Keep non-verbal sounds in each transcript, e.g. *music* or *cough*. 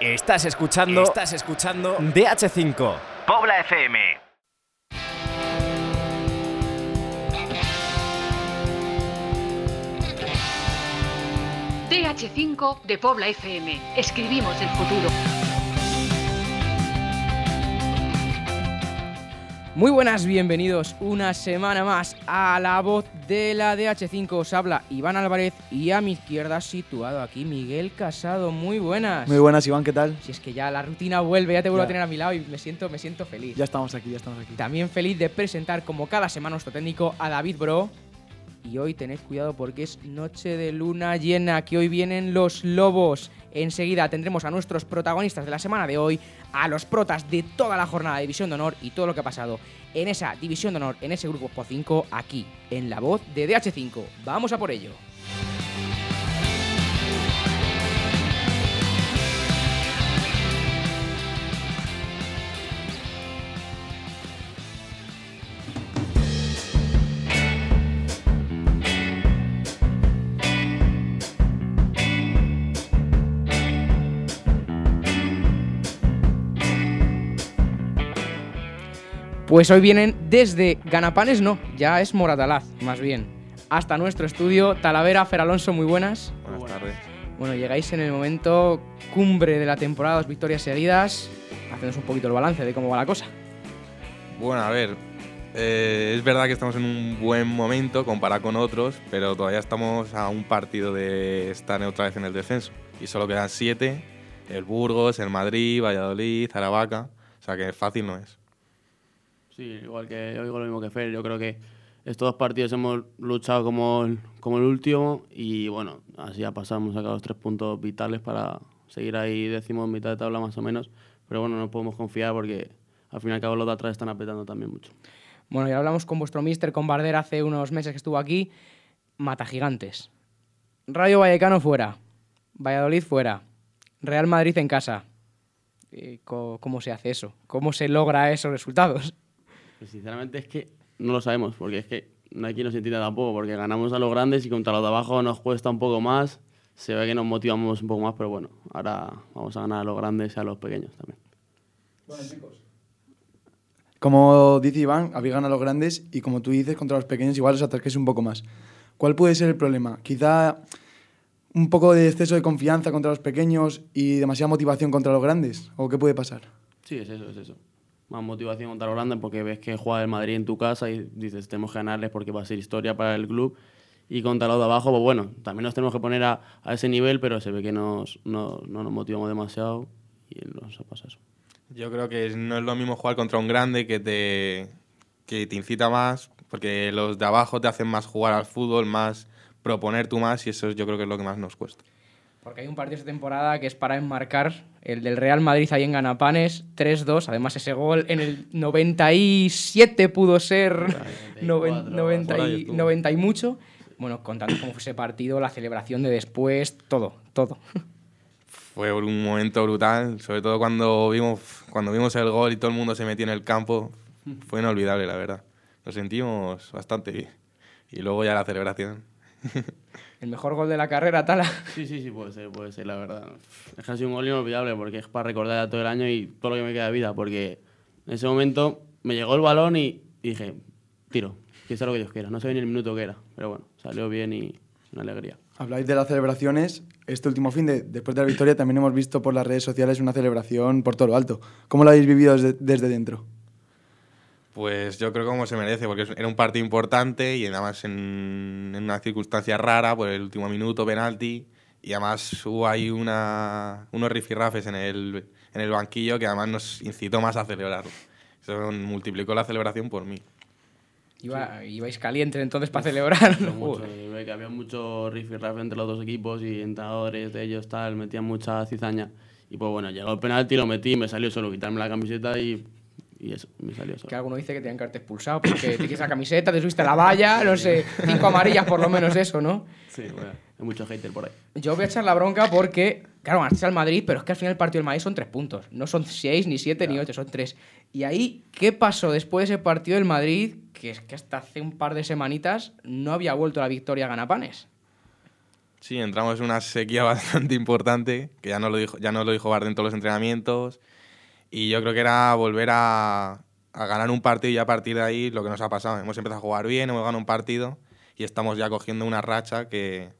Estás escuchando. Estás escuchando DH5. Pobla FM. DH5 de Pobla FM. Escribimos el futuro. Muy buenas, bienvenidos una semana más a la voz de la DH5. Os habla Iván Álvarez y a mi izquierda situado aquí Miguel Casado. Muy buenas. Muy buenas, Iván, ¿qué tal? Si es que ya la rutina vuelve, ya te vuelvo Ya. a tener a mi lado y me siento, me siento feliz. Ya estamos aquí, ya estamos aquí. También feliz de presentar como cada semana nuestro técnico a David Bro. Y hoy tened cuidado porque es noche de luna llena, que hoy vienen los lobos. Enseguida tendremos a nuestros protagonistas de la semana de hoy, a los protas de toda la jornada de División de Honor y todo lo que ha pasado en esa División de Honor, en ese grupo por 5, aquí, en la voz de DH5. Vamos a por ello. Pues hoy vienen desde Ganapanes, no, ya es Moratalaz, más bien. Hasta nuestro estudio, Talavera, Fer Alonso, muy buenas. Buenas tardes. Bueno, llegáis en el momento cumbre de la temporada, dos victorias seguidas. Hacemos un poquito el balance de cómo va la cosa. Bueno, a ver, eh, es verdad que estamos en un buen momento comparado con otros, pero todavía estamos a un partido de estar otra vez en el descenso. Y solo quedan siete, el Burgos, el Madrid, Valladolid, Aravaca, o sea que fácil no es. Sí, igual que yo digo lo mismo que Fer, yo creo que estos dos partidos hemos luchado como el, como el último y bueno, así ha pasado, hemos sacado los tres puntos vitales para seguir ahí décimo en mitad de tabla más o menos, pero bueno, no podemos confiar porque al fin y al cabo los de atrás están apretando también mucho. Bueno, ya hablamos con vuestro mister, con Barder, hace unos meses que estuvo aquí. Mata gigantes. Rayo Vallecano fuera. Valladolid fuera. Real Madrid en casa. Eh, ¿Cómo se hace eso? ¿Cómo se logra esos resultados? Pues sinceramente es que no lo sabemos, porque es que no hay quien nos entienda tampoco, porque ganamos a los grandes y contra los de abajo nos cuesta un poco más, se ve que nos motivamos un poco más, pero bueno, ahora vamos a ganar a los grandes y a los pequeños también. Como dice Iván, habéis ganado a los grandes y como tú dices, contra los pequeños igual os acerquéis un poco más. ¿Cuál puede ser el problema? Quizá un poco de exceso de confianza contra los pequeños y demasiada motivación contra los grandes. ¿O qué puede pasar? Sí, es eso, es eso. Más motivación contra grandes porque ves que juega el Madrid en tu casa y dices, tenemos que ganarles porque va a ser historia para el club. Y contra los de abajo, pues bueno, también nos tenemos que poner a, a ese nivel, pero se ve que nos, no, no nos motivamos demasiado y nos pasa eso. Yo creo que no es lo mismo jugar contra un grande que te, que te incita más, porque los de abajo te hacen más jugar al fútbol, más proponer tú más, y eso yo creo que es lo que más nos cuesta. Porque hay un partido esta temporada que es para enmarcar el del Real Madrid ahí en Ganapanes, 3-2. Además, ese gol en el 97 pudo ser 94, 90, por ahí y, estuvo. 90 y mucho. Bueno, contando cómo fue ese partido, la celebración de después, todo, todo. Fue un momento brutal, sobre todo cuando vimos, cuando vimos el gol y todo el mundo se metió en el campo. Fue inolvidable, la verdad. Nos sentimos bastante bien. Y luego ya la celebración. *laughs* El mejor gol de la carrera, Tala. Sí, sí, sí, puede ser, puede ser, la verdad. Es sido un gol inolvidable porque es para recordar todo el año y todo lo que me queda de vida. Porque en ese momento me llegó el balón y, y dije, tiro, que sea lo que Dios quiera. No sé ni el minuto que era, pero bueno, salió bien y una alegría. Habláis de las celebraciones. Este último fin, de, después de la victoria, también hemos visto por las redes sociales una celebración por todo lo alto. ¿Cómo lo habéis vivido desde, desde dentro? Pues yo creo que como se merece, porque era un partido importante y además en, en una circunstancia rara, por el último minuto, penalti, y además hubo ahí una, unos rifirrafes en el, en el banquillo que además nos incitó más a celebrarlo. Eso multiplicó la celebración por mí. Iba, Ibais calientes entonces para celebrar. *laughs* Mucho, que había mucho rifirrafe entre los dos equipos y entrenadores de ellos tal, metían mucha cizaña. Y pues bueno, llegó el penalti, lo metí, me salió solo quitarme la camiseta y, y eso, me salió solo. Que alguno dice que tenían que haberte expulsado porque te la camiseta, te subiste a la valla, no sé, cinco amarillas por lo menos eso, ¿no? Sí, bueno, hay mucho hater por ahí. Yo voy a echar la bronca porque, claro, ganaste al Madrid, pero es que al final el partido del Madrid son tres puntos. No son seis, ni siete, ni ocho, son tres. Y ahí, ¿qué pasó después de ese partido del Madrid? Que es que hasta hace un par de semanitas no había vuelto la victoria a Ganapanes. Sí, entramos en una sequía *laughs* bastante importante, que ya no lo dijo, ya no lo dijo Barden en todos los entrenamientos. Y yo creo que era volver a, a ganar un partido y a partir de ahí lo que nos ha pasado. Hemos empezado a jugar bien, hemos ganado un partido y estamos ya cogiendo una racha que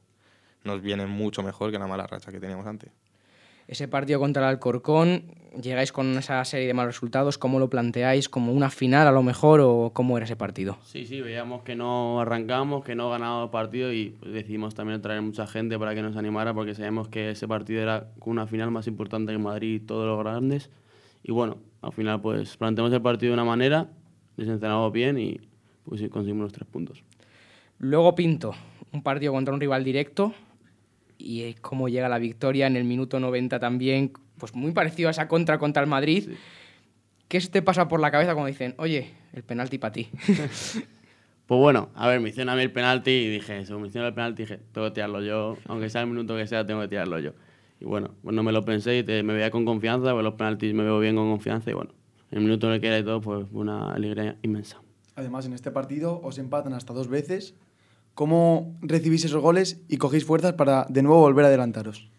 nos viene mucho mejor que la mala racha que teníamos antes. Ese partido contra el Alcorcón, llegáis con esa serie de malos resultados, ¿cómo lo planteáis? ¿Como una final a lo mejor o cómo era ese partido? Sí, sí, veíamos que no arrancamos, que no ganábamos el partido y pues, decidimos también traer mucha gente para que nos animara porque sabíamos que ese partido era una final más importante que Madrid y todos los grandes. Y bueno, al final pues planteamos el partido de una manera, desencenamos bien y pues conseguimos los tres puntos. Luego Pinto, un partido contra un rival directo y eh, cómo llega la victoria en el minuto 90 también, pues muy parecido a esa contra contra el Madrid. Sí. ¿Qué se te pasa por la cabeza cuando dicen, oye, el penalti para ti? *laughs* Pues bueno, a ver, me hicieron a mí el penalti y dije, según me hicieron el penalti dije, tengo que tirarlo yo, aunque sea el minuto que sea, tengo que tirarlo yo. Y bueno, pues no me lo pensé y te- me veía con confianza, pues los penaltis me veo bien con confianza y bueno, en el minuto en el que era y todo, pues fue una alegría inmensa. Además, en este partido os empatan hasta dos veces. ¿Cómo recibís esos goles y cogéis fuerzas para de nuevo volver a adelantaros?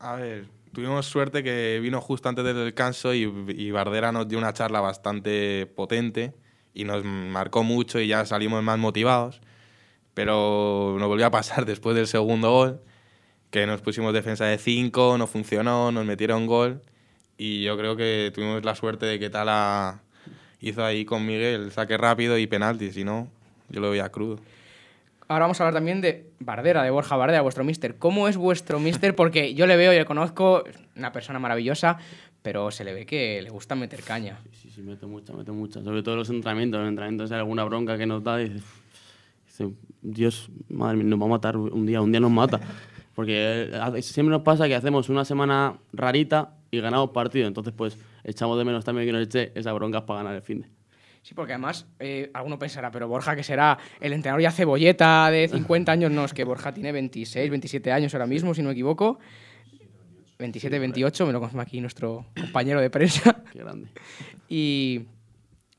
A ver, tuvimos suerte que vino justo antes del descanso y, y Bardera nos dio una charla bastante potente y nos marcó mucho y ya salimos más motivados. Pero nos volvió a pasar *laughs* después del segundo gol, que nos pusimos defensa de 5, no funcionó, nos metieron gol y yo creo que tuvimos la suerte de que Tala hizo ahí con Miguel saque rápido y penalti, si no, yo lo veía crudo. Ahora vamos a hablar también de Bardera, de Borja Bardera, vuestro mister. ¿Cómo es vuestro mister? Porque yo le veo y le conozco, una persona maravillosa, pero se le ve que le gusta meter caña. Sí, sí, meto mucha, meto mucha. Sobre todo los entrenamientos. En los entrenamientos hay alguna bronca que nos da y dice, Dios, madre mía, nos va a matar un día, un día nos mata. *laughs* Porque eh, siempre nos pasa que hacemos una semana rarita y ganamos partido. Entonces, pues, echamos de menos también que nos eche esas broncas para ganar el fin de. Sí, porque además, eh, alguno pensará, pero Borja, que será el entrenador ya cebolleta de 50 años, no, es que Borja tiene 26, 27 años ahora mismo, si no me equivoco. 27, 28, me lo confirma aquí nuestro compañero de prensa. *laughs* Qué grande. Y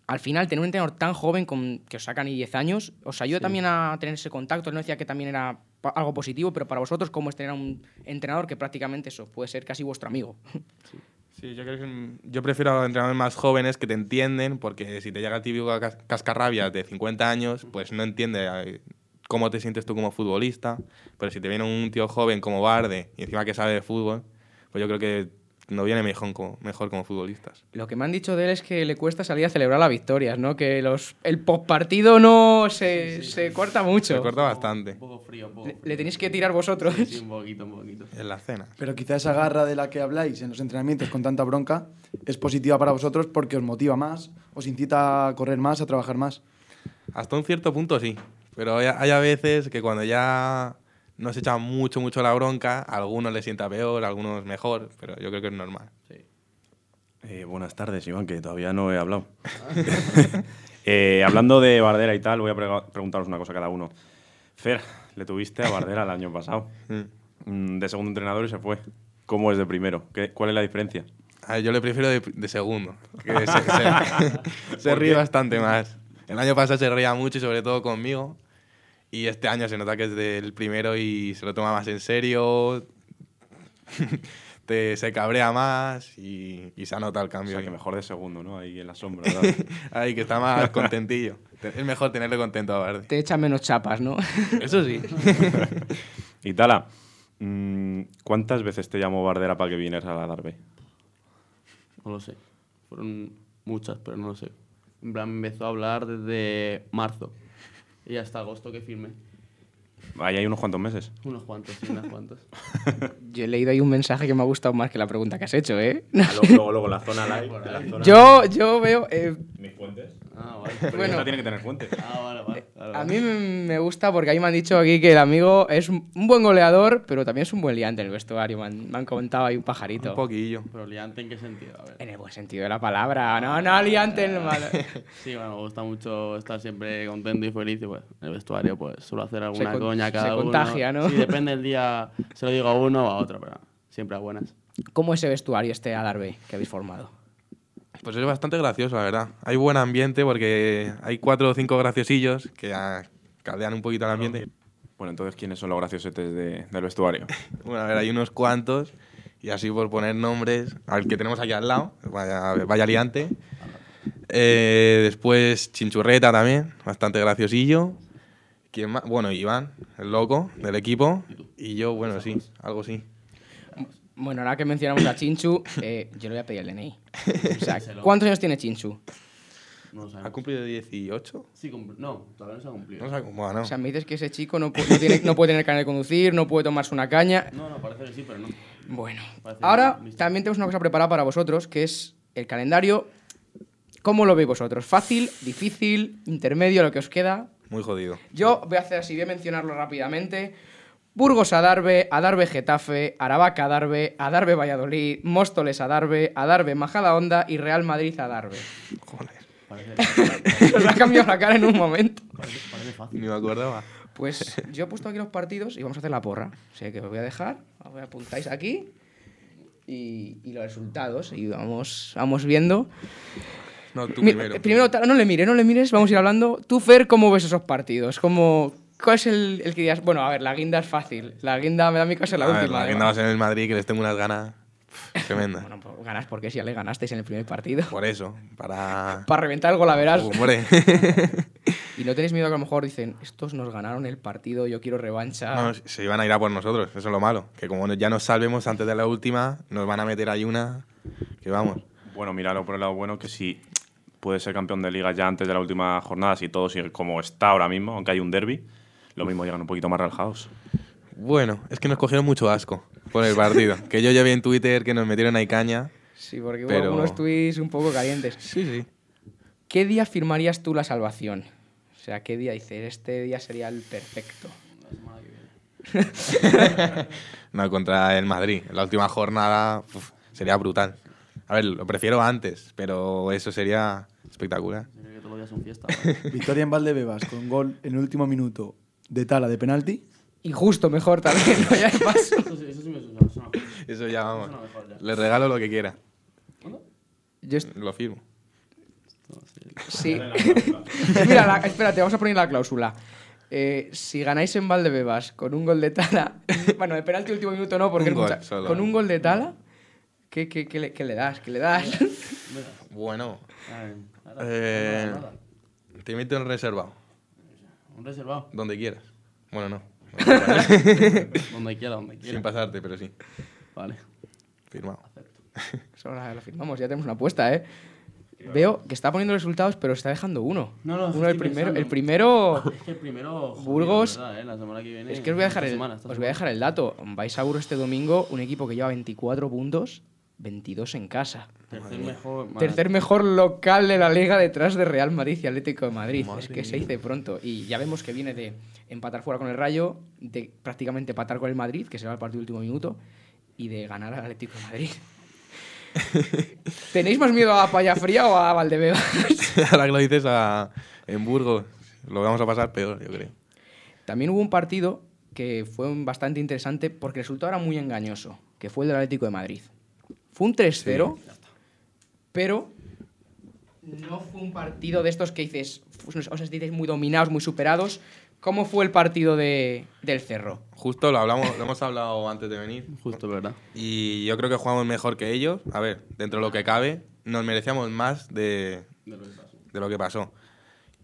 al final, tener un entrenador tan joven con, que os saca ni 10 años, os ayuda también a tener ese contacto. Él no decía que también era algo positivo, pero para vosotros, ¿cómo es tener a un entrenador que prácticamente eso puede ser casi vuestro amigo? Sí, yo creo que yo prefiero a entrenadores más jóvenes que te entienden, porque si te llega el típico cas- cascarrabias de 50 años, pues no entiende eh, cómo te sientes tú como futbolista. Pero si te viene un tío joven como Barde y encima que sabe de fútbol, pues yo creo que no viene mejor como, mejor como futbolistas. Lo que me han dicho de él es que le cuesta salir a celebrar las victorias, ¿no? Que los, el postpartido no se, se corta mucho. Se corta bastante Un poco frío, un poco le tenéis que tirar vosotros. Sí, un poquito, un poquito. en la cena. Pero quizá esa garra de la que habláis en los entrenamientos con tanta bronca es positiva para vosotros porque os motiva más, os incita a correr más, a trabajar más. Hasta un cierto punto sí, pero hay, hay a veces que cuando ya nos echa mucho, mucho la bronca, a algunos les sienta peor, a algunos mejor, pero yo creo que es normal. Eh, buenas tardes, Iván, que todavía no he hablado. *laughs* Eh, hablando de Bardera y tal, voy a preguntaros una cosa a cada uno. Fer, le tuviste a Bardera el año pasado. Mm, De segundo entrenador y se fue. ¿Cómo es de primero? ¿Qué- ¿Cuál es la diferencia? A ver, yo le prefiero de, de segundo. *laughs* que se se- se ríe bastante más. El año pasado se reía mucho y sobre todo conmigo. Y este año se nota que es del primero y se lo toma más en serio. *laughs* te, se cabrea más y, y se ha notado el O cambio. sea, que mejor de segundo, ¿no? Ahí en la sombra. *laughs* Ahí que está más contentillo. Es mejor tenerle contento a Bardi. Te echan menos chapas, ¿no? *laughs* Eso sí. y Tala, mm, ¿cuántas veces te llamó Bardera para que vinieras a la Darbe? No lo sé. Fueron muchas, pero no lo sé. En plan, me empezó a hablar desde marzo. Y hasta agosto que firmé. Ahí hay unos cuantos meses. Unos cuantos, sí, unos cuantos. *laughs* Yo he leído ahí un mensaje que me ha gustado más que la pregunta que has hecho, ¿eh? Ah, luego, luego, luego la zona live. la *laughs* zona- Yo, yo veo... eh, ¿Mis fuentes? Ah, vale. Pero Bueno. tiene que tener fuentes. *laughs* Ah, vale, vale. vale, a mí me gusta porque ahí me han dicho aquí que el amigo es un buen goleador, pero también es un buen liante en el vestuario. Me han, me han comentado ahí un pajarito. Un poquillo. Pero liante en qué sentido, a ver. En el buen sentido de la palabra. No, no, liante en el mal. *laughs* Sí, bueno, me gusta mucho estar siempre contento y feliz y pues en el vestuario pues suelo hacer alguna con- coña a se cada uno. contagia, ¿no? Sí, depende del día, se lo digo a uno o a otro, pero siempre a buenas. ¿Cómo es ese vestuario, este Adarve que habéis formado? Pues es bastante gracioso, la verdad. Hay buen ambiente porque hay cuatro o cinco graciosillos que caldean un poquito el ambiente. Bueno, entonces, ¿quiénes son los graciosetes de- del vestuario? *laughs* Bueno, a ver, hay unos cuantos. Y así por poner nombres, al que tenemos aquí al lado, vaya, vaya liante. Eh, después Chinchurreta también, bastante graciosillo. ¿Quién más? Bueno, Iván, el loco del equipo. Y yo, bueno, sí, algo sí. Bueno, ahora que mencionamos a Chinchu, eh, yo le voy a pedir el DNI. O sea, *laughs* ¿cuántos años tiene Chinchu? No lo ¿Ha cumplido 18? Sí, no, todavía no se ha cumplido. No sé, bueno, O sea, me dices que ese chico no, pu- no tiene, no puede tener carnet de conducir, no puede tomarse una caña. No, no, parece que sí, pero no. Bueno, Parece ahora también tenemos una cosa preparada para vosotros, que es el calendario. ¿Cómo lo veis vosotros? ¿Fácil, difícil, intermedio, lo que os queda? muy jodido. Yo voy a hacer así, voy a mencionarlo rápidamente. Burgos Adarve, Adarve Getafe, Aravaca Adarve, Adarve Valladolid, Móstoles Adarve, Adarve Majada Honda y Real Madrid Adarve. Joder, Parece, *laughs* Os ha cambiado la cara en un momento. parece, parece fácil. ni me acordaba. Pues *laughs* yo he puesto aquí los partidos y vamos a hacer la porra. O sea que os voy a dejar, os voy a apuntáis aquí y, y los resultados y vamos, vamos viendo. No, tú Mi- primero. primero, no le mires, no le mires, vamos a ir hablando. Tú, Fer, ¿cómo ves esos partidos? ¿Cómo, ¿Cuál es el, el que dirías? Bueno, a ver, la guinda es fácil. La guinda me da mi caso la A ver, última. la que además. andabas en el Madrid, que les tengo unas ganas pff, tremendas. Bueno, pues ganas porque si ya le ganasteis en el primer partido. Por eso, para... *laughs* Para reventar el gol, la verás. Hombre. *laughs* Y no tenéis miedo que a lo mejor dicen, estos nos ganaron el partido, yo quiero revancha. No, se iban a ir a por nosotros, eso es lo malo. Que como ya nos salvemos antes de la última, nos van a meter ahí una que vamos. Bueno, míralo por el lado bueno, que si puede ser campeón de liga ya antes de la última jornada, si todo sigue como está ahora mismo, aunque hay un derby, lo mismo llegan un poquito más relajados. Bueno, es que nos cogieron mucho asco por el partido. *laughs* que yo ya vi en Twitter que nos metieron ahí caña. Sí, porque hubo algunos tweets un poco calientes. Sí, sí. ¿Qué día firmarías tú la salvación? O sea, ¿qué día dices? Este día sería el perfecto. *laughs* No, contra el Madrid. En la última jornada uf, sería brutal. A ver, lo prefiero antes, pero eso sería espectacular. Yo creo que todos los días son fiesta. ¿vale? *laughs* Victoria en Valdebebas con gol en el último minuto de Tala de penalti. Y justo mejor también, no ya hay más. Eso sí, eso sí me suena. suena. Eso ya vamos. Eso mejor ya. Le regalo lo que quiera. Yo Lo firmo. sí. *laughs* Mira, la- espérate, vamos a poner la cláusula. Eh, si ganáis en Valdebebas con un gol de Tala, *laughs* bueno, de penalti último minuto no, porque Un es gol mucha- solo. con un gol de Tala, ¿qué, qué, qué le, qué le das? ¿Qué le das? Bueno, Eh, te meto en reservado. Un reservado. Donde quieras. Bueno, no. *laughs* Donde quiera, donde quiera. Sin pasarte, pero sí. Vale. Firmado. Eso la, la firmamos, ya tenemos una apuesta, ¿eh? Veo que está poniendo resultados, pero está dejando uno. No, no, uno el primero. El primero. Es que el primero. jodido, Burgos- ¿verdad, eh? La semana que viene. Es que os voy a dejar el, semana, os voy a dejar el dato. Vais a Burgos este domingo, un equipo que lleva 24 puntos, 22 en casa. Tercer mejor. madre. Tercer mejor local de la liga detrás de Real Madrid y Atlético de Madrid. Madre es que se dice pronto. Y ya vemos que viene de empatar fuera con el Rayo, de prácticamente empatar con el Madrid, que será el partido último minuto, y de ganar al Atlético de Madrid. *laughs* ¿Tenéis más miedo a Paya Fría o a Valdebebas? *laughs* Ahora que lo dices a, en Burgos, lo vamos a pasar peor, yo creo. También hubo un partido que fue bastante interesante porque el resultado era muy engañoso, que fue el del Atlético de Madrid. Fue un 3-0, pero no fue un partido de estos que dices, os dices muy dominados, muy superados. ¿Cómo fue el partido de, del Cerro? Justo lo hablamos, lo hemos hablado antes de venir. Justo, ¿verdad? Y yo creo que jugamos mejor que ellos. A ver, dentro de lo que cabe, nos merecíamos más de, De lo que pasó. de lo que pasó.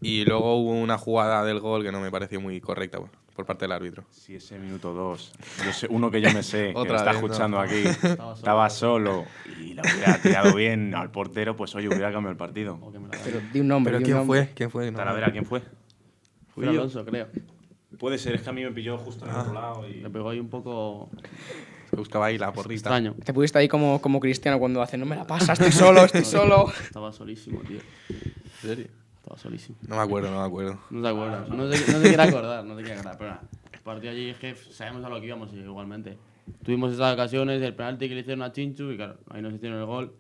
Y luego hubo una jugada del gol que no me pareció muy correcta por, por parte del árbitro. Si ese minuto dos, yo sé, uno que yo me sé, *laughs* que me está vez, ¿no? escuchando aquí, *laughs* solo. estaba solo y le hubiera tirado bien al portero, pues oye, hubiera cambiado el partido. O que me la Pero di un nombre. ¿Pero di un quién nombre. fue? ¿Quién fue? No. Talavera, ¿quién fue? Fui Alonso, creo. Puede ser, es que a mí me pilló justo en el otro lado y... Le pegó ahí un poco buscaba ahí la porrita. extraño. Te pusiste ahí como, como cristiano cuando hace, no me la pasa, estoy solo, estoy *laughs* solo. Estaba solísimo, tío. ¿En serio? Estaba solísimo. No me acuerdo, no me acuerdo. *laughs* No te acuerdas. No se, no se quiere acordar, no te quiere acordar. Pero nada, el partido allí es que sabemos a lo que íbamos igualmente. Tuvimos esas ocasiones, el penalti que le hicieron a Chinchu y claro, ahí nos hicieron el gol.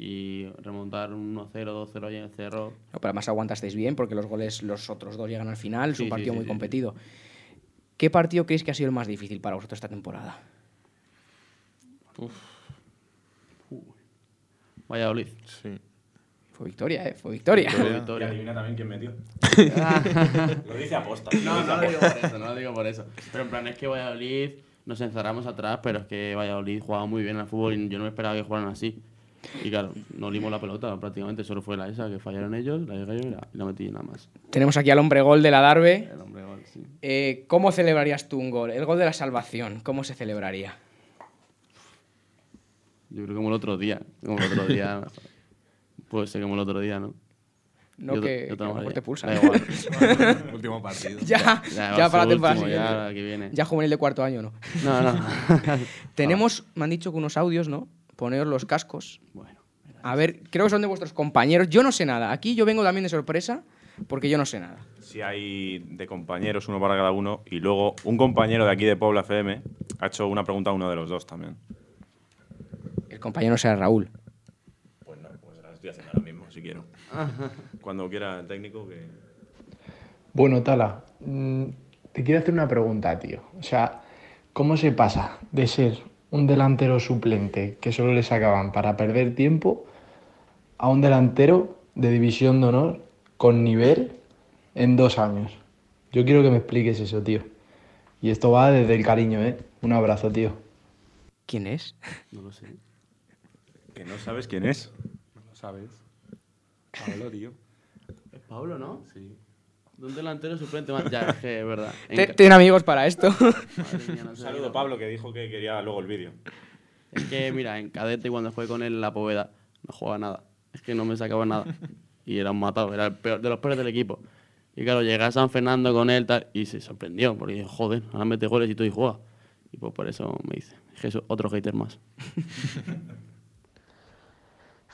Y remontar un 1-0, 2-0 allí en el cerro. No, pero además aguantasteis bien porque los goles, los otros dos llegan al final, es Sí, un sí, partido sí, muy sí. competido. ¿Qué partido creéis que ha sido el más difícil para vosotros esta temporada? Valladolid. Sí. Fue victoria, ¿eh? Fue victoria. Fue Y victoria. adivina también quién metió. Lo dice aposta. No, no lo digo por eso, no lo digo por eso. Pero en plan, es que Valladolid nos encerramos atrás, pero es que Valladolid jugaba muy bien al fútbol y yo no me esperaba que jugaran así. Y claro, no limos la pelota prácticamente, solo fue la esa que fallaron ellos, la llegué yo y la, y la metí y nada más. Tenemos aquí al hombre gol de la Darbe. El hombre gol, sí. Eh, ¿Cómo celebrarías tú un gol? El gol de la salvación, ¿cómo se celebraría? Yo creo como el otro día. Como el otro día. *laughs* Puede ser como el otro día, ¿no? No Yo- que, yo que a lo mejor trabajaría. te pulsan. Da igual. *laughs* Último partido. ya, Ya, para la temporada último, siguiente. ya que viene. Ya juvenil de cuarto año, ¿no? No, no. *laughs* Tenemos, me han dicho que unos audios, ¿no? Poneros los cascos. bueno. A ver, creo que son de vuestros compañeros. Yo no sé nada. Aquí yo vengo también de sorpresa porque yo no sé nada. Si hay de compañeros, uno para cada uno. Y luego un compañero de aquí de Pobla FM ha hecho una pregunta a uno de los dos también. El compañero será Raúl. Pues no, pues la estoy haciendo ahora mismo, si quiero. *laughs* Cuando quiera el técnico que... Bueno, Tala, mm, te quiero hacer una pregunta, tío. O sea, ¿cómo se pasa de ser un delantero suplente que solo le sacaban para perder tiempo a un delantero de división de honor con nivel en dos años? Yo quiero que me expliques eso, tío. Y esto va desde el cariño, ¿eh? Un abrazo, tío. ¿Quién es? No lo sé. Que no sabes quién es. No lo sabes. Pablo, tío. Es Pablo, ¿no? Sí. De un delantero suplente más. Ya, es que es verdad. *laughs* En Tienen amigos para esto. Mía, *laughs* no Un saludo, Pablo, que dijo que quería luego el vídeo. Es que, mira, en cadete cuando jugué con él en la Poveda, no jugaba nada. Es que no me sacaba nada. Y era un matado, era el peor, de los peores del equipo. Y claro, llegué a San Fernando con él tal, y se sorprendió, porque dije, joder, ahora mete goles y todo y juega. Y pues por eso me dice, Jesús, otro hater más. *laughs*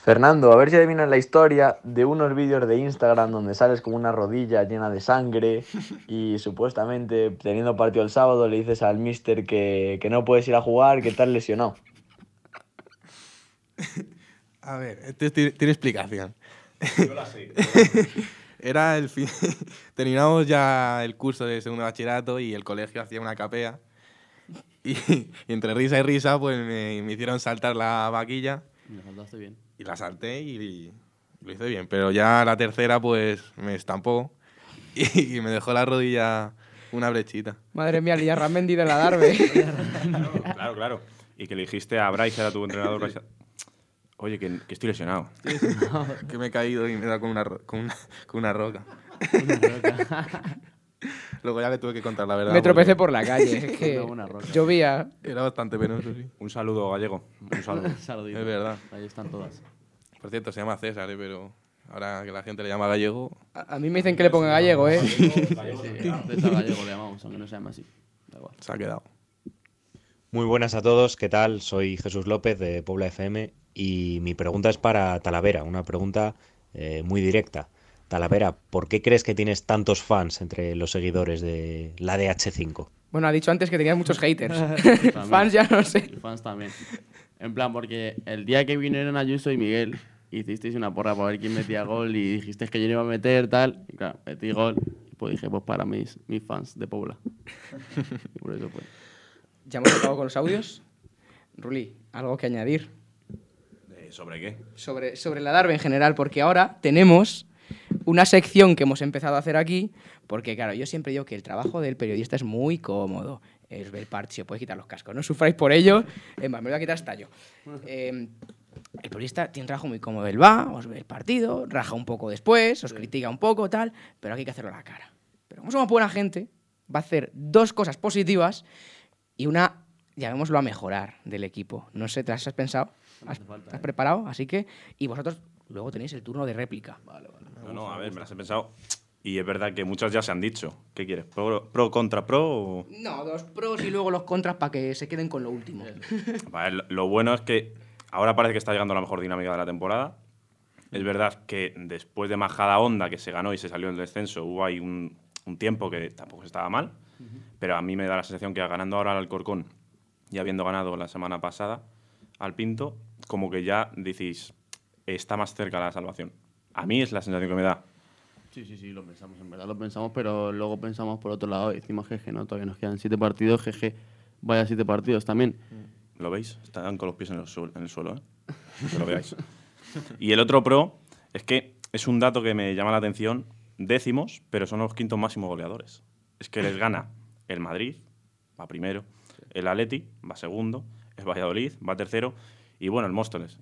Fernando, a ver si adivinas la historia de unos vídeos de Instagram donde sales con una rodilla llena de sangre *laughs* y supuestamente teniendo partido el sábado le dices al mister que, que no puedes ir a jugar, que estás lesionado. *laughs* A ver, esto tiene, tiene explicación. Yo la sé. *laughs* Era el fin. Terminamos ya el curso de segundo bachillerato y el colegio hacía una capea. Y, y entre risa y risa, pues me, me hicieron saltar la vaquilla Me saltaste bien. Y la salté y, y lo hice bien. Pero ya la tercera, pues me estampó y, *laughs* y me dejó la rodilla una brechita. Madre mía, Lilla Ramendi *laughs* de la Darbe. *laughs* Claro, claro. Y que le dijiste a Bryce, era tu entrenador, Bryce, oye, que, que estoy lesionado. Que me he caído y me he dado con una, ro- con una, con una roca. Luego ya le tuve que contar la verdad. Me tropecé porque por la calle. Es *laughs* que Una buena roca. llovía. Era bastante penoso, sí. Un saludo, gallego. Un saludo. *laughs* Saludito. Es verdad. Ahí están todas. Por cierto, se llama César, ¿eh? pero ahora que la gente le llama gallego, A, a mí me dicen que le ponga gallego, ¿eh? Sí, César Gallego le llamamos, aunque no se llama así. Da igual. se ha quedado. Muy buenas a todos, ¿qué tal? Soy Jesús López de Pobla FM y mi pregunta es para Talavera, una pregunta eh, muy directa. Talavera, ¿por qué crees que tienes tantos fans entre los seguidores de la DH5? Bueno, ha dicho antes que tenías muchos haters. *laughs* *laughs* Fans ya no sé. Y fans también. En plan, porque el día que vinieron Ayuso y Miguel, hicisteis una porra para ver quién metía gol y dijisteis que yo no iba a meter, tal. Y claro, metí gol. Y pues dije, pues para mis, mis fans de Pobla. y por eso pues. Ya hemos acabado con los audios. Ruli, algo que añadir Eh, ¿Sobre qué? sobre, sobre la Darbe en general, porque ahora tenemos una sección que hemos empezado a hacer aquí, porque claro, yo siempre digo que el trabajo del periodista es muy cómodo. Es ver partido, puedes quitar los cascos, no sufráis por ello. Es más, me lo voy a quitar hasta yo. Eh, el periodista tiene un trabajo muy cómodo. Él va, os ve el partido, raja un poco después, os critica un poco, tal, pero aquí hay que hacerlo a la cara. Pero como somos buena gente, va a hacer dos cosas positivas y una, llamémoslo a mejorar del equipo. No sé, ¿te las has pensado? ¿Has, has preparado? Así que, y vosotros luego tenéis el turno de réplica. No, no, a ver, me las he pensado. Y es verdad que muchas ya se han dicho. ¿Qué quieres? ¿Pro, pro contra pro? o- No, dos pros y luego los contras para que se queden con lo último. *laughs* Vale, lo- lo bueno es que ahora parece que está llegando la mejor dinámica de la temporada. Es verdad que después de Majada Honda, que se ganó y se salió en el descenso, hubo ahí un, un tiempo que tampoco estaba mal. Pero a mí me da la sensación que ganando ahora al Alcorcón y habiendo ganado la semana pasada al Pinto, como que ya decís, está más cerca la salvación. A mí es la sensación que me da. Sí, sí, sí, lo pensamos, en verdad lo pensamos, pero luego pensamos por otro lado y decimos, jeje, no, todavía nos quedan siete partidos, jeje, vaya siete partidos también. ¿Lo veis? Están con los pies en el, suel- en el suelo, ¿eh? Que lo veáis. Y el otro pro es que es un dato que me llama la atención décimos, pero son los quintos máximos goleadores. Es que les gana el Madrid, va primero, el Atleti va segundo, el Valladolid va tercero y bueno, el Móstoles.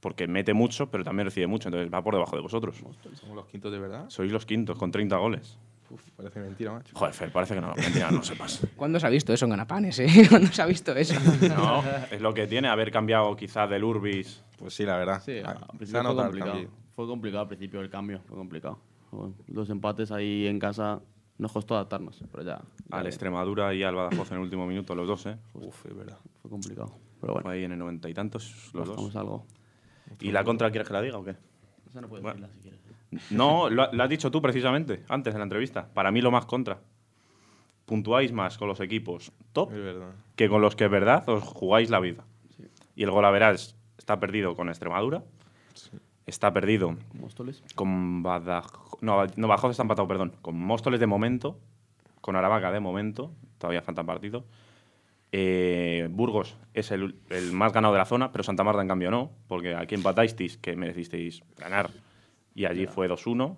Porque mete mucho, pero también recibe mucho, entonces va por debajo de vosotros. ¿Somos los quintos de verdad? Sois los quintos, con 30 goles. Uf, parece mentira, macho. Joder, Fer, parece que no, mentira, no sepas. *laughs* ¿Cuándo se ha visto eso en Ganapanes, eh? *laughs* ¿Cuándo se ha visto eso? *laughs* No, es lo que tiene haber cambiado quizás del Urbis. Pues sí, la verdad. Sí, Ah, al principio fue complicado. cambio. Fue complicado al principio el cambio, fue complicado. Los empates ahí en casa nos costó adaptarnos, pero ya. ya Al bien. Extremadura y al Badajoz en el último minuto, los dos, ¿eh? Uf, es verdad. Fue complicado. Pero bueno, Fue ahí en el noventa y tantos, los buscamos dos. algo. ¿Y la contra quieres que la diga o qué? Esa no puedes Bueno. decirla si quieres. No, lo, lo has dicho tú precisamente, antes de la entrevista. Para mí lo más contra. Puntuáis más con los equipos top Es verdad. que con los que es verdad os jugáis la vida. Y el Golaveras está perdido con Extremadura, está perdido Móstoles. con Badajoz. No, no, Badajoz está empatado, perdón. Con Móstoles de momento, con Aravaca de momento, todavía faltan partidos. Eh, Burgos es el, el más ganado de la zona, pero Santa Marta en cambio no, porque aquí empatasteis que merecisteis ganar y allí fue 2-1.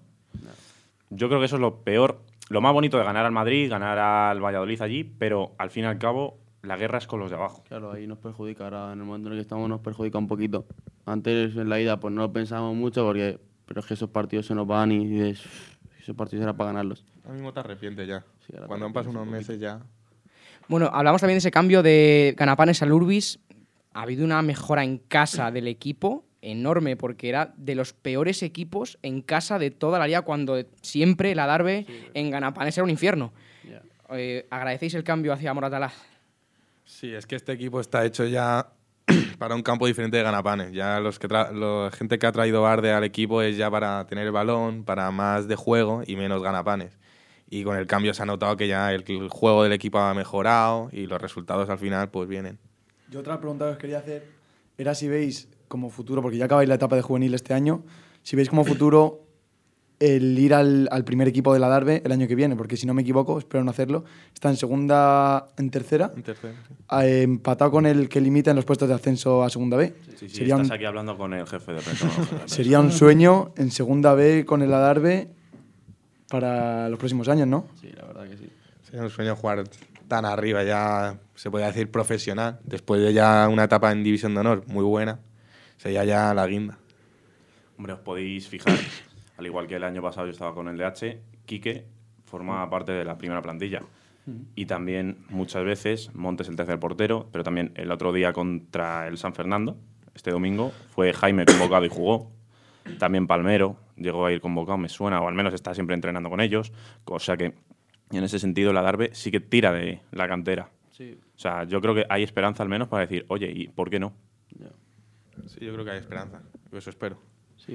Yo creo que eso es lo peor, lo más bonito de ganar al Madrid, ganar al Valladolid allí, pero al fin y al cabo la guerra es con los de abajo. Claro, ahí nos perjudica. Ahora, en el momento en el que estamos, nos perjudica un poquito. Antes, en la ida, pues no lo pensábamos mucho, porque pero es que esos partidos se nos van y dices, esos partidos era para ganarlos. Ahora mismo te arrepientes ya. Sí, te Cuando han pasado unos un meses ya. Bueno, hablamos también de ese cambio de Ganapanes al Urbis. Ha habido una mejora en casa del equipo enorme, porque era de los peores equipos en casa de toda la liga, cuando siempre la Darbe en Ganapanes era un infierno. Eh, ¿Agradecéis el cambio hacia Moratalá? Sí, es que este equipo está hecho ya *clears throat* para un campo diferente de ganapanes. Ya los que la gente que ha traído Barde al equipo es ya para tener el balón, para más de juego y menos ganapanes. Y con el cambio se ha notado que ya el, el juego del equipo ha mejorado y los resultados al final pues vienen. Yo otra pregunta que os quería hacer era si veis como futuro, porque ya acabáis la etapa de juvenil este año, si veis como futuro el ir al, al primer equipo de la Darbe el año que viene, porque si no me equivoco, espero no hacerlo, está en segunda, en tercera, En tercero, sí. empatado con el que limita en los puestos de ascenso a segunda B. Sí, sí, sería, estás un, aquí hablando con el jefe de prensa. *laughs* sería un sueño en segunda B con el Adarve para los próximos años, ¿no? Sí, la verdad que sí. Sería un sueño jugar tan arriba, ya se podría decir profesional. Después de ya una etapa en División de Honor muy buena, sería ya la guinda. Hombre, os podéis fijar, *coughs* al igual que el año pasado yo estaba con el DH, Quique formaba parte de la primera plantilla. Y también muchas veces Montes el tercer portero, pero también el otro día contra el San Fernando, este domingo, fue Jaime convocado y jugó. También Palmero llegó a ir convocado, me suena, o al menos está siempre entrenando con ellos. O sea que en ese sentido la Darbe sí que tira de la cantera. Sí, O sea, yo creo que hay esperanza al menos para decir, oye, ¿y por qué no? Sí, yo creo que hay esperanza. Eso espero. Sí,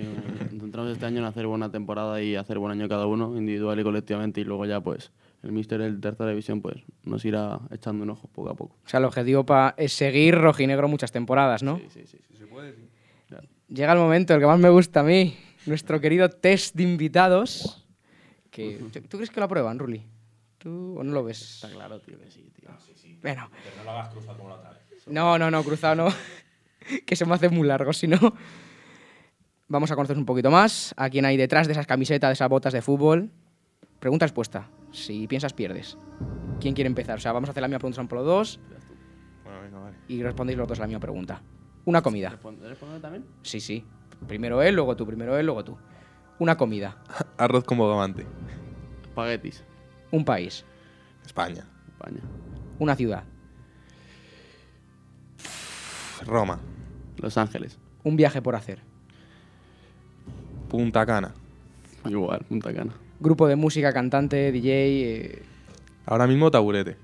nos centramos este año en hacer buena temporada y hacer buen año cada uno, individual y colectivamente, y luego ya, pues, el míster del tercera división, pues, nos irá echando un ojo poco a poco. O sea, el objetivo pa- es seguir rojinegro muchas temporadas, ¿no? Sí, sí, sí. Se puede, sí. Llega el momento, el que más me gusta a mí, nuestro querido test de invitados. Que, ¿tú, tú crees que lo aprueban, Ruli? ¿Tú o no lo ves? Está claro, tío, que sí, tío. Bueno, no lo hagas cruzado como la otra vez. no, no, no, cruzado no. *laughs* que se me hace muy largo, si no. Vamos a conocer un poquito más a quién hay detrás de esas camisetas, de esas botas de fútbol. Pregunta respuesta. Si piensas, pierdes. ¿Quién quiere empezar? O sea, vamos a hacer la misma pregunta son por los dos Bueno, venga, vale. y respondéis los dos a la misma pregunta. Una comida. ¿Responde- ¿Responde también? Sí, sí. Primero él, luego tú, primero él, luego tú. Una comida. *laughs* Arroz con bogavante. Espaguetis. Un país. España. España. Una ciudad. Roma. Los Ángeles. Un viaje por hacer. Punta Cana. Igual, Punta Cana. Grupo de música, cantante, DJ. eh, Ahora mismo taburete.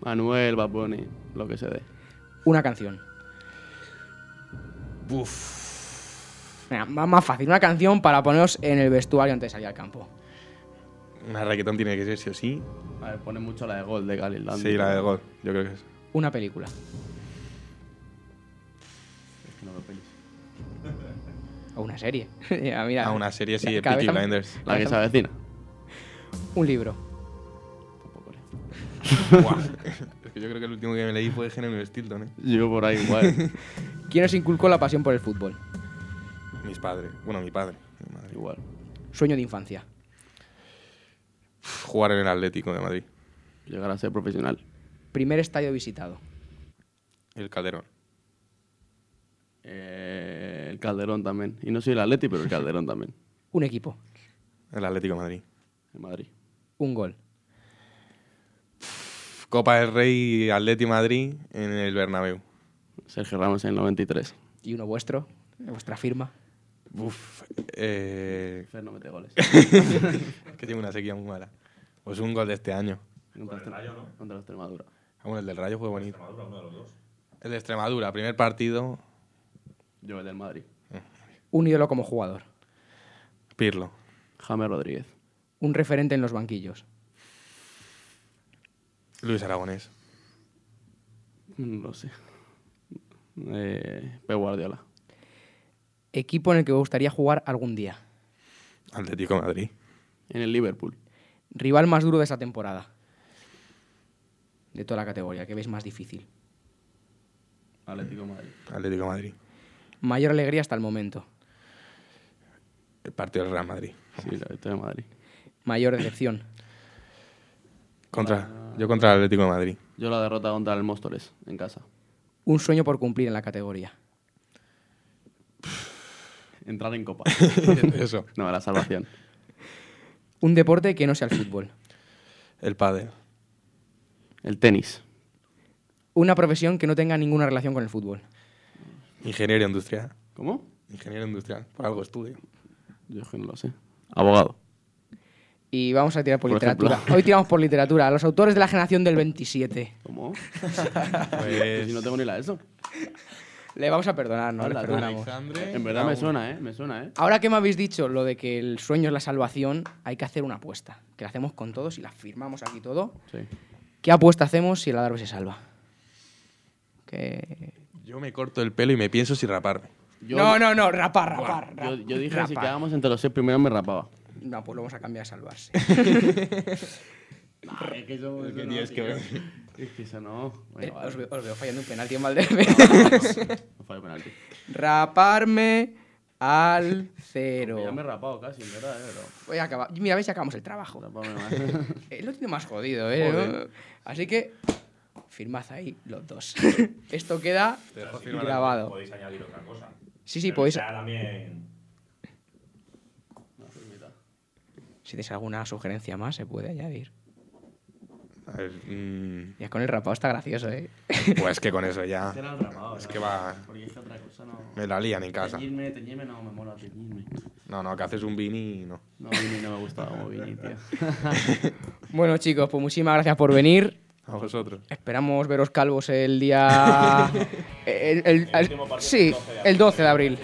Manuel, Bad Bunny, lo que se dé. una canción. Venga, más, fácil. Una canción para poneros en el vestuario antes de salir al campo. Una reggaetón tiene que ser sí o sí. A ver, pone mucho la de gol de Galil. Sí, la del gol. Yo creo que es. Una película. Es que no veo pelis. *laughs* O una serie. *laughs* Ya, mira, Ah, una serie, sí, de Peaky Blinders. La que se avecina. Un libro. Tampoco *laughs* es que yo creo que el último que me leí fue General Stilton, ¿eh? Yo por ahí igual. ¿Quién os inculcó la pasión por el fútbol? Mis padres. Bueno, mi padre. Mi madre. igual. Sueño de infancia. Jugar en el Atlético de Madrid. Llegar a ser profesional. Primer estadio visitado. El Calderón. Eh, el Calderón también. Y no soy el Atleti, pero el Calderón *laughs* también. Un equipo. El Atlético de Madrid. En Madrid. Un gol. Copa del Rey Atleti Madrid en el Bernabéu. Sergio Ramos en el 93. ¿Y uno vuestro? ¿Vuestra firma? Uf, eh... Fer no mete goles. *laughs* que tiene una sequía muy mala. Pues un gol de este año. Contra, el Rayo, ¿no? Contra la Extremadura. Ah, bueno, el del Rayo fue bonito. El de Extremadura, primer partido. Yo el del Madrid. Un ídolo como jugador. Pirlo. James Rodríguez. Un referente en los banquillos. Luis Aragonés. No lo sé. Eh, Pep Guardiola. Equipo en el que os gustaría jugar algún día. Atlético de Madrid. En el Liverpool. Rival más duro de esta temporada. De toda la categoría, que veis más difícil. Atlético de Madrid. Atlético de Madrid. Mayor alegría hasta el momento. El partido del Real Madrid. Sí, la victoria de Madrid. Mayor decepción. Contra, yo contra el Atlético de Madrid. Yo la derrota contra el Móstoles, en casa. Un sueño por cumplir en la categoría. Entrar en Copa. *laughs* Eso. No, la salvación. Un deporte que no sea el fútbol. El pádel. El tenis. Una profesión que no tenga ninguna relación con el fútbol. Ingeniero industrial. ¿Cómo? Ingeniero industrial. Por algo estudio. Yo es que no lo sé. Abogado. Y vamos a tirar por, Por literatura. ejemplo. Hoy tiramos por literatura. Los autores de la generación del 27. ¿Cómo? *laughs* Pues- si no tengo ni la de eso. Le vamos a perdonar, ¿no? Le perdonamos. En verdad me suena, ¿eh? Me suena, ¿eh? Ahora que me habéis dicho lo de que el sueño es la salvación, hay que hacer una apuesta. Que la hacemos con todos y la firmamos aquí todo. Sí. ¿Qué apuesta hacemos si el Adarve se salva? Que... Yo me corto el pelo y me pienso si raparme. Yo- no, no, no, rapar, rapar. Yo, rap- yo dije si rapar. quedábamos entre los seis primeros me rapaba. No, pues lo vamos a cambiar a salvarse. *laughs* es que eso, Es que tienes que ver. *laughs* Es que eso no. Bueno, Eh, vale. os, veo, os veo fallando un penalti en Valderbe. *laughs* No fallo penalti. Raparme al *laughs* cero. Ya me he rapado casi, en verdad, ¿eh? Pero... Voy a acabar. Mira, veis, acabamos el trabajo. Él lo tiene más jodido, ¿eh? Joder. Así que firmad ahí los dos. Esto queda Te dejo firmar grabado. Podéis añadir otra cosa. Sí, sí, Pero podéis. sea también... Si tenéis alguna sugerencia más, se puede añadir. A ver, mm, Ya con el rapado está gracioso, ¿eh? pues que con eso ya. *laughs* Era el rapado, Es que va. Porque es que otra cosa no... Me la lían en casa. Teñirme, teñirme no me mola, teñirme. No, no, que haces un Vini y no. No, Vini no me gusta como Vini, tío. *laughs* Bueno, chicos, pues muchísimas gracias por venir. A vosotros. Esperamos veros calvos el día. *laughs* el, el- el- sí, el 12 de abril.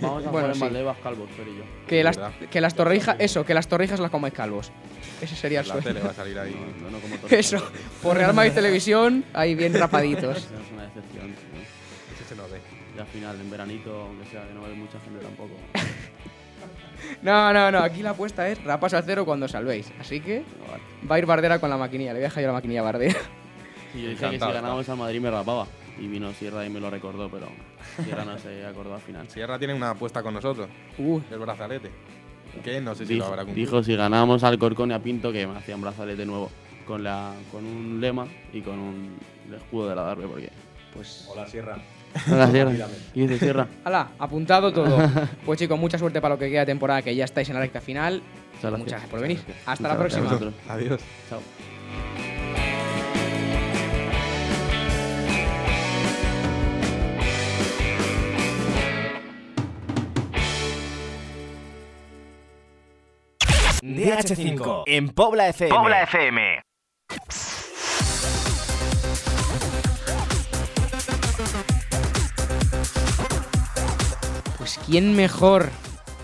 Vamos a Bueno, sí. Calvos, Fer y yo. Que las, que las torrijas. Eso, que las torrijas las comáis calvos. Ese sería el La sueño. tele va a salir ahí. No, no como todos. Eso, por Real Madrid Televisión, ahí bien *laughs* rapaditos. Eso es una decepción. Ese se nos ve. Ya al final, en veranito, aunque sea, que no hay mucha gente tampoco. *laughs* No, no, no, aquí la apuesta es rapas al cero cuando salvéis. Así que No, va a ir Bardera con la maquinilla. Le voy a dejar yo la maquinilla a Bardera. Y yo dije que si ganábamos al Madrid me rapaba. Y vino Sierra y me lo recordó, pero Sierra no se acordó al final. Sierra tiene una apuesta con nosotros. Uh, El brazalete. Que no sé si Dijo, lo habrá cumplido. dijo si ganábamos al Corcón y a Pinto que me hacían brazalete nuevo. Con, la, con un lema y con un, el escudo de la Darbe, porque... pues. Hola, Sierra. Hola, Sierra. ¿Qué dice Sierra? *laughs* Hala, apuntado todo. *laughs* Pues chicos, mucha suerte para lo que queda de temporada, que ya estáis en la recta final. Muchas gracias. Muchas gracias por venir. Muchas Hasta la próxima. Adiós. Chao. DH5 en Pobla FM. Pobla FM. Pues quién mejor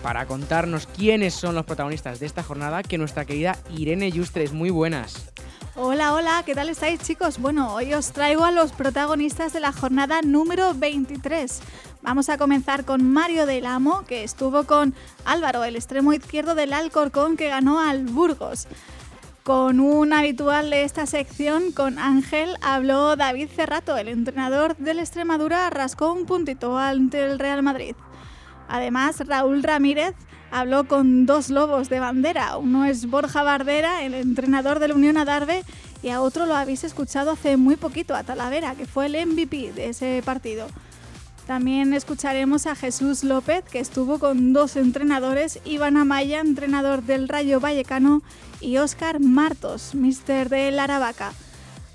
para contarnos quiénes son los protagonistas de esta jornada que nuestra querida Irene Yustres. Muy buenas. Hola, hola, ¿qué tal estáis chicos? Bueno, hoy os traigo a los protagonistas de la jornada número 23. Vamos a comenzar con Mario del Amo, que estuvo con Álvaro, el extremo izquierdo del Alcorcón, que ganó al Burgos. Con un habitual de esta sección, con Ángel, habló David Cerrato, el entrenador del Extremadura, rascó un puntito ante el Real Madrid. Además, Raúl Ramírez habló con dos lobos de bandera. Uno es Borja Bardera, el entrenador del Unión Adarve, y a otro lo habéis escuchado hace muy poquito, a Talavera, que fue el MVP de ese partido. También escucharemos a Jesús López, que estuvo con dos entrenadores, Iván Amaya, entrenador del Rayo Vallecano, y Óscar Martos, mister del Aravaca.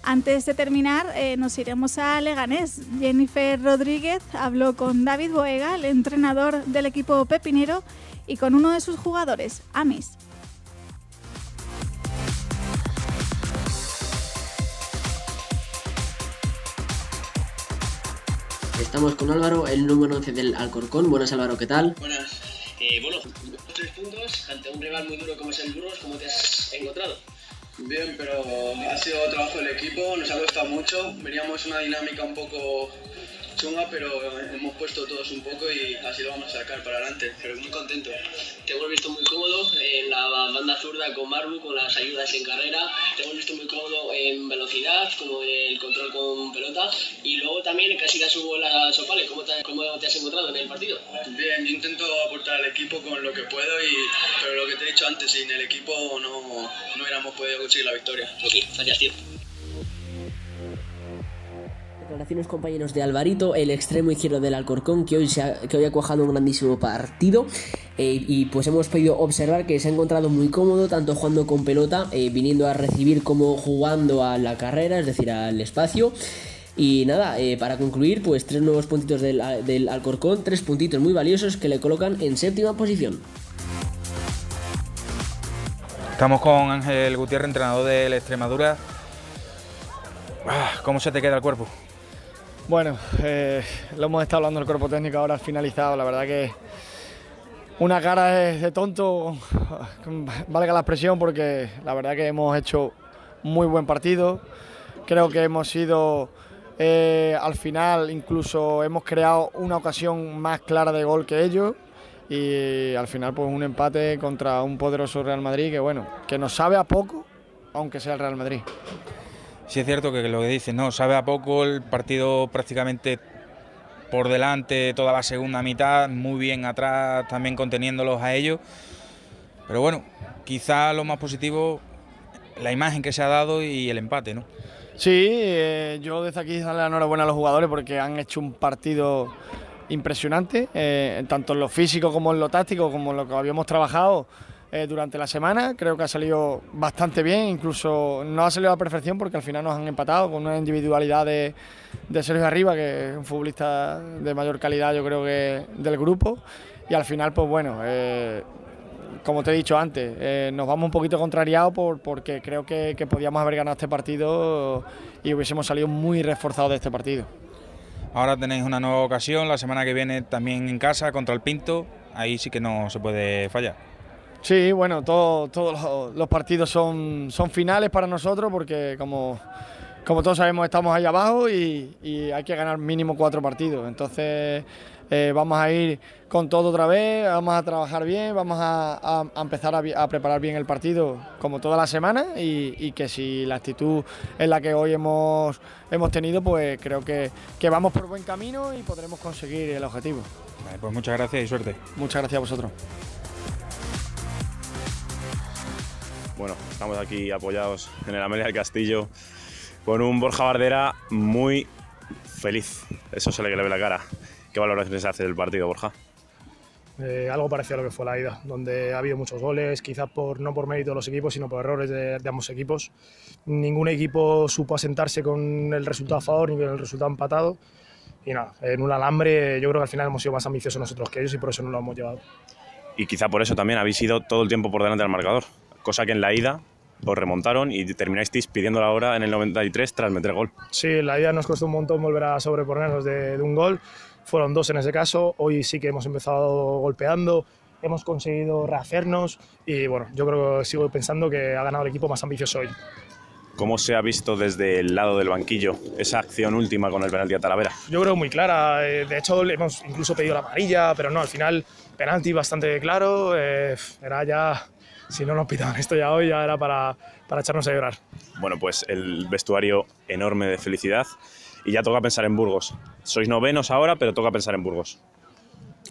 Antes de terminar, eh, nos iremos a Leganés. Jennifer Rodríguez habló con David Boega, el entrenador del equipo pepinero, y con uno de sus jugadores, Amis. Estamos con Álvaro, el número 11 del Alcorcón. Buenas Álvaro, ¿qué tal? Buenas. Eh, bueno, tres puntos ante un rival muy duro como es el Burgos, ¿cómo te has encontrado? Bien, pero ha sido trabajo del equipo, nos ha costado mucho. Veníamos una dinámica un poco chunga, pero hemos puesto todos un poco y así lo vamos a sacar para adelante. Pero muy contento. Te hemos visto muy cómodo en la banda zurda con Marbu, con las ayudas en carrera. Te hemos visto muy cómodo en velocidad, como el control con pelota. Y luego también casi la subo la sopale. ¿Cómo te, ¿Cómo te has encontrado en el partido? Bien, yo intento aportar al equipo con lo que puedo, y, pero lo que te he dicho antes, sin el equipo no, no hubiéramos podido conseguir la victoria. Ok, gracias, tío declaraciones compañeros de Alvarito, el extremo izquierdo del Alcorcón, que hoy, ha, que hoy ha cuajado un grandísimo partido. Eh, y pues hemos podido observar que se ha encontrado muy cómodo, tanto jugando con pelota, eh, viniendo a recibir como jugando a la carrera, es decir, al espacio. Y nada, eh, para concluir, pues tres nuevos puntitos del, del Alcorcón, tres puntitos muy valiosos que le colocan en séptima posición. Estamos con Ángel Gutiérrez, entrenador del Extremadura. Ah, ¿Cómo se te queda el cuerpo? Bueno, eh, lo hemos estado hablando el cuerpo técnico ahora finalizado. La verdad que una cara de, tonto, valga la expresión, porque la verdad que hemos hecho muy buen partido. Creo que hemos sido eh, al final, incluso hemos creado una ocasión más clara de gol que ellos. Y al final, pues un empate contra un poderoso Real Madrid que, bueno, que nos sabe a poco, aunque sea el Real Madrid sí es cierto que lo que dices, ¿no? Sabe a poco el partido prácticamente por delante toda la segunda mitad, muy bien atrás también conteniéndolos a ellos. Pero bueno, quizá lo más positivo, la imagen que se ha dado y el empate, ¿no? Sí, eh, yo desde aquí darle la enhorabuena a los jugadores porque han hecho un partido impresionante, eh, tanto en lo físico como en lo táctico, como en lo que habíamos trabajado. Eh, durante la semana. Creo que ha salido bastante bien, incluso no ha salido a la perfección porque al final nos han empatado con una individualidad de, de Sergio Arriba, que es un futbolista de mayor calidad yo creo que del grupo. Y al final, pues bueno, eh, como te he dicho antes, eh, nos vamos un poquito contrariados por, porque creo que, que podíamos haber ganado este partido y hubiésemos salido muy reforzados de este partido. Ahora tenéis una nueva ocasión, la semana que viene también en casa contra el Pinto, ahí sí que no se puede fallar. Sí, bueno, todos los, partidos son, son finales para nosotros porque como, como todos sabemos estamos ahí abajo y, hay que ganar mínimo cuatro partidos. Entonces eh, vamos a ir con todo otra vez, vamos a trabajar bien, vamos a, empezar a, preparar bien el partido como toda la semana y, que si la actitud es la que hoy hemos, hemos tenido, pues creo que, que vamos por buen camino y podremos conseguir el objetivo. pues muchas gracias y suerte. Muchas gracias a vosotros. Bueno, estamos aquí apoyados en el Amelia del Castillo con un Borja Bardera muy feliz. Eso se le ve la cara. ¿Qué valoraciones hace del partido, Borja? Eh, algo parecido a lo que fue la ida, donde ha habido muchos goles, quizás por, no por mérito de los equipos, sino por errores de, ambos equipos. Ningún equipo supo asentarse con el resultado a favor ni con el resultado empatado. Y nada, en un alambre yo creo que al final hemos sido más ambiciosos nosotros que ellos y por eso no lo hemos llevado. Y quizá por eso también habéis ido todo el tiempo por delante del marcador cosa que en la ida os remontaron y terminasteis pidiendo la hora en el 93 tras meter gol. Sí, la ida nos costó un montón volver a sobreponernos de, de un gol. Fueron dos en ese caso. Hoy sí que hemos empezado golpeando, hemos conseguido rehacernos y bueno, yo creo que sigo pensando que ha ganado el equipo más ambicioso hoy. ¿Cómo se ha visto desde el lado del banquillo esa acción última con el penalti a Talavera? Yo creo muy clara. Eh, de hecho, le hemos incluso pedido la amarilla, pero no, al final penalti bastante claro. Eh, era ya si no nos pitaban esto ya hoy, ya era para, para echarnos a llorar. Bueno, pues el vestuario enorme de felicidad y ya toca pensar en Burgos. Sois novenos ahora, pero toca pensar en Burgos.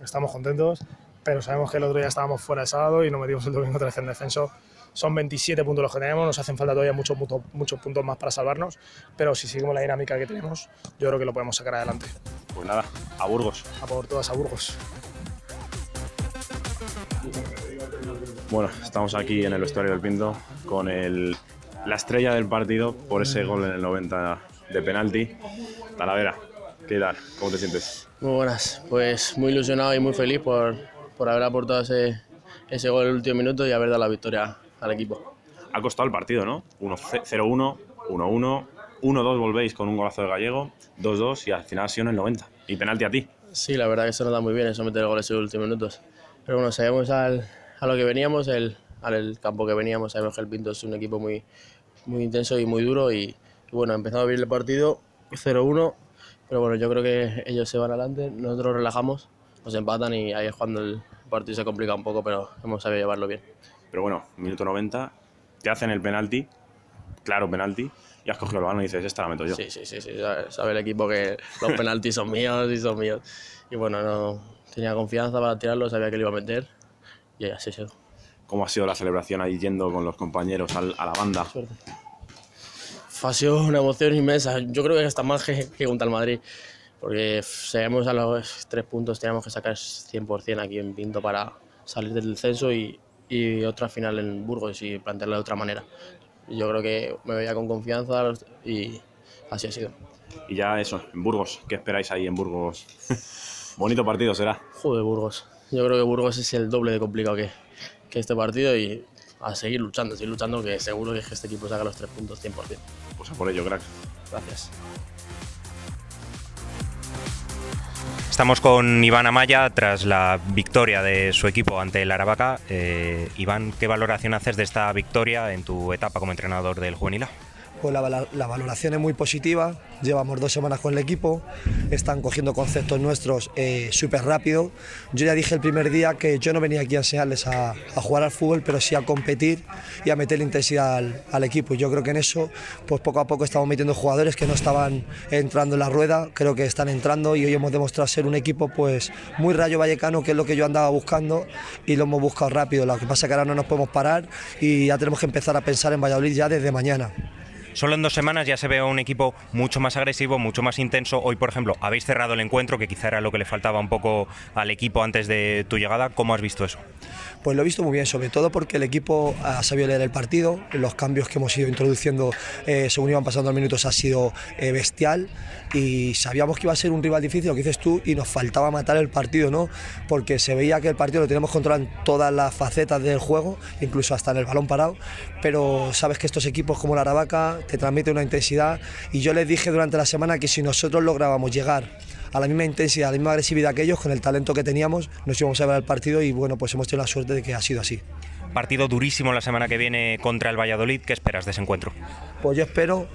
estamos contentos, pero sabemos que el otro día estábamos fuera de sábado y nos metimos el domingo vez en descenso. Son 27 puntos los que tenemos, nos hacen falta todavía muchos, muchos, muchos puntos más para salvarnos, pero si seguimos la dinámica que tenemos, yo creo que lo podemos sacar adelante. Pues nada, a Burgos. A por todas a Burgos. Bueno, estamos aquí en el vestuario del Pinto con el, la estrella del partido por ese gol en el 90 de penalti. Talavera, ¿qué tal? ¿Cómo te sientes? Muy buenas, pues muy ilusionado y muy feliz por, por haber aportado ese, ese gol en el último minuto y haber dado la victoria al equipo. Ha costado el partido, ¿no? 0-1, 1-1, 1-2 volvéis con un golazo de Gallego, 2-2 y al final ha sido en el 90. Y penalti a ti. Sí, la verdad que eso nos da muy bien, eso meter goles en los últimos minutos. Pero bueno, sabemos al, a lo que veníamos, el, al campo que veníamos, sabemos que el Pinto es un equipo muy, muy intenso y muy duro y, y bueno, empezado abrir el partido 0-1, pero bueno, yo creo que ellos se van adelante, nosotros relajamos, nos empatan y ahí es cuando el partido se complica un poco, pero hemos sabido llevarlo bien. Pero bueno, minuto 90, te hacen el penalti, claro penalti, y has cogido el balón y dices, esta la meto yo. Sí, sí, sí, sí sabe, sabe el equipo que los penaltis son míos y son míos. Y bueno, no tenía confianza para tirarlo, sabía que lo iba a meter y así se ¿Cómo ha sido la celebración ahí yendo con los compañeros al, a la banda? Suerte. Ha sido una emoción inmensa. Yo creo que hasta más que, que contra el Madrid. Porque sabemos a los tres puntos teníamos que sacar 100% aquí en Pinto para salir del censo y, y otra final en Burgos y plantearla de otra manera. Yo creo que me veía con confianza y así ha sido. Y ya eso, en Burgos, ¿qué esperáis ahí en Burgos? *laughs* Bonito partido será. Joder, Burgos. Yo creo que Burgos es el doble de complicado que, que este partido y a seguir luchando, seguir luchando, que seguro que este equipo saca los tres puntos 100%. Pues a por ello, crack. Gracias. Estamos con Iván Amaya tras la victoria de su equipo ante el Aravaca. Eh, Iván, ¿qué valoración haces de esta victoria en tu etapa como entrenador del Juvenil A? Pues la, valoración es muy positiva, llevamos dos semanas con el equipo, están cogiendo conceptos nuestros eh, súper rápido. Yo ya dije el primer día que yo no venía aquí a enseñarles a, a jugar al fútbol, pero sí a competir y a meter intensidad al, al, equipo. Yo creo que en eso, pues poco a poco estamos metiendo jugadores que no estaban entrando en la rueda, creo que están entrando y hoy hemos demostrado ser un equipo pues muy rayo vallecano, que es lo que yo andaba buscando y lo hemos buscado rápido. Lo que pasa es que ahora no nos podemos parar y ya tenemos que empezar a pensar en Valladolid ya desde mañana. Solo en dos semanas ya se ve un equipo mucho más agresivo, mucho más intenso. Hoy, por ejemplo, habéis cerrado el encuentro, que quizá era lo que le faltaba un poco al equipo antes de tu llegada. ¿Cómo has visto eso? Pues lo he visto muy bien, sobre todo porque el equipo ha sabido leer el partido, los cambios que hemos ido introduciendo eh, según iban pasando los minutos ha sido eh, bestial y sabíamos que iba a ser un rival difícil, lo que dices tú, y nos faltaba matar el partido, ¿no? Porque se veía que el partido lo teníamos controlado en todas las facetas del juego, incluso hasta en el balón parado, pero sabes que estos equipos como la Aravaca te transmiten una intensidad y yo les dije durante la semana que si nosotros lográbamos llegar a la misma intensidad, a la misma agresividad que ellos, con el talento que teníamos, nos íbamos a ver el partido y bueno, pues hemos tenido la suerte de que ha sido así. Partido durísimo la semana que viene contra el Valladolid. ¿Qué esperas de ese encuentro? Pues yo espero,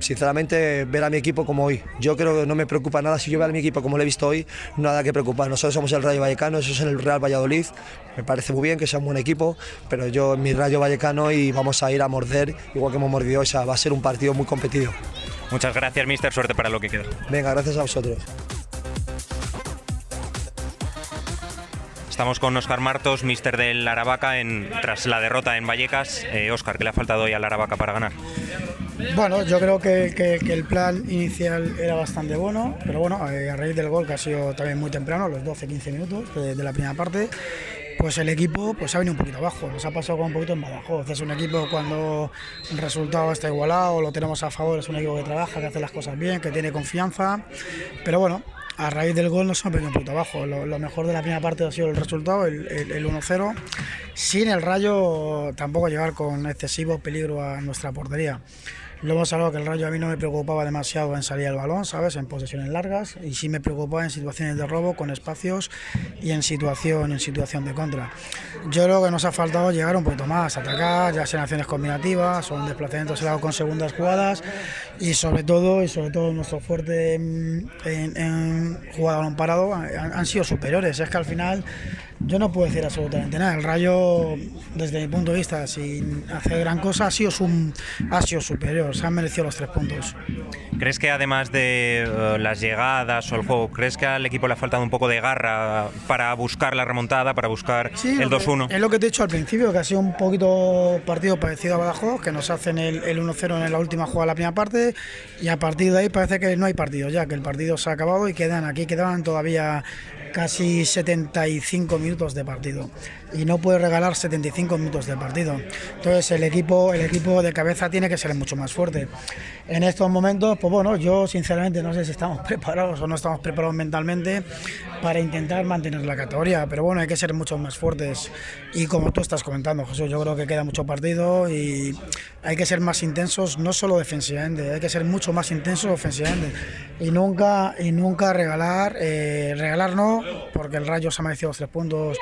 sinceramente, ver a mi equipo como hoy. Yo creo que no me preocupa nada. Si yo veo a mi equipo como lo he visto hoy, nada que preocupar. Nosotros somos el Rayo Vallecano, eso es el Real Valladolid. Me parece muy bien que sea un buen equipo, pero yo en mi Rayo Vallecano y vamos a ir a morder, igual que hemos mordido. O sea, va a ser un partido muy competido. Muchas gracias, mister. Suerte para lo que queda. Venga, gracias a vosotros. Estamos con Óscar Martos, mister del Aravaca, en, tras la derrota en Vallecas. Eh, Óscar, ¿qué le ha faltado hoy al Aravaca para ganar? Bueno, yo creo que, que, el plan inicial era bastante bueno, pero bueno, eh, a raíz del gol que ha sido también muy temprano, los 12-15 minutos de, de, la primera parte, pues el equipo pues ha venido un poquito abajo, nos ha pasado un poquito en Badajoz. Es un equipo cuando el resultado está igualado, lo tenemos a favor, es un equipo que trabaja, que hace las cosas bien, que tiene confianza, pero bueno, a raíz del gol nos hemos venido un poquito abajo. Lo, mejor de la primera parte ha sido el resultado, el 1-0, sin el rayo tampoco llegar con excesivo peligro a nuestra portería. Lo hemos hablado que el Rayo a mí no me preocupaba demasiado en salir al balón, ¿sabes? En posesiones largas y sí me preocupaba en situaciones de robo con espacios y en situación en situación de contra. Yo creo que nos ha faltado llegar un poquito más, atacar, ya sean acciones combinativas en desplazamientos con segundas jugadas y sobre todo y sobre todo nuestro fuerte en, en, en parado han sido superiores. Es que al final yo no puedo decir absolutamente nada. El Rayo, desde mi punto de vista, sin hacer gran cosa, ha sido, un, ha sido superior, se han merecido los tres puntos. ¿Crees que además de eh, las llegadas o el juego, crees que al equipo le ha faltado un poco de garra para buscar la remontada, para buscar el 2-1? Es lo que te he dicho al principio, que ha sido un poquito partido parecido a Badajoz, que nos hacen el, el 1-0 en la última jugada de la primera parte y a partir de ahí parece que no hay partido ya, que el partido se ha acabado y quedan aquí, quedaban todavía casi 75 minutos de partido y no puede regalar 75 minutos de partido. Entonces el equipo, el equipo de cabeza tiene que ser mucho más fuerte. En estos momentos, pues bueno, yo sinceramente no sé si estamos *laughs* preparados o no estamos preparados mentalmente para intentar mantener la categoría, pero bueno, hay que ser mucho más fuertes. Y como tú estás comentando, Jesús, yo creo que queda mucho partido y hay que ser más intensos, no solo defensivamente, hay que ser mucho más intensos ofensivamente. Y nunca, y nunca regalar, eh, regalar no, porque el Rayo se ha merecido los tres puntos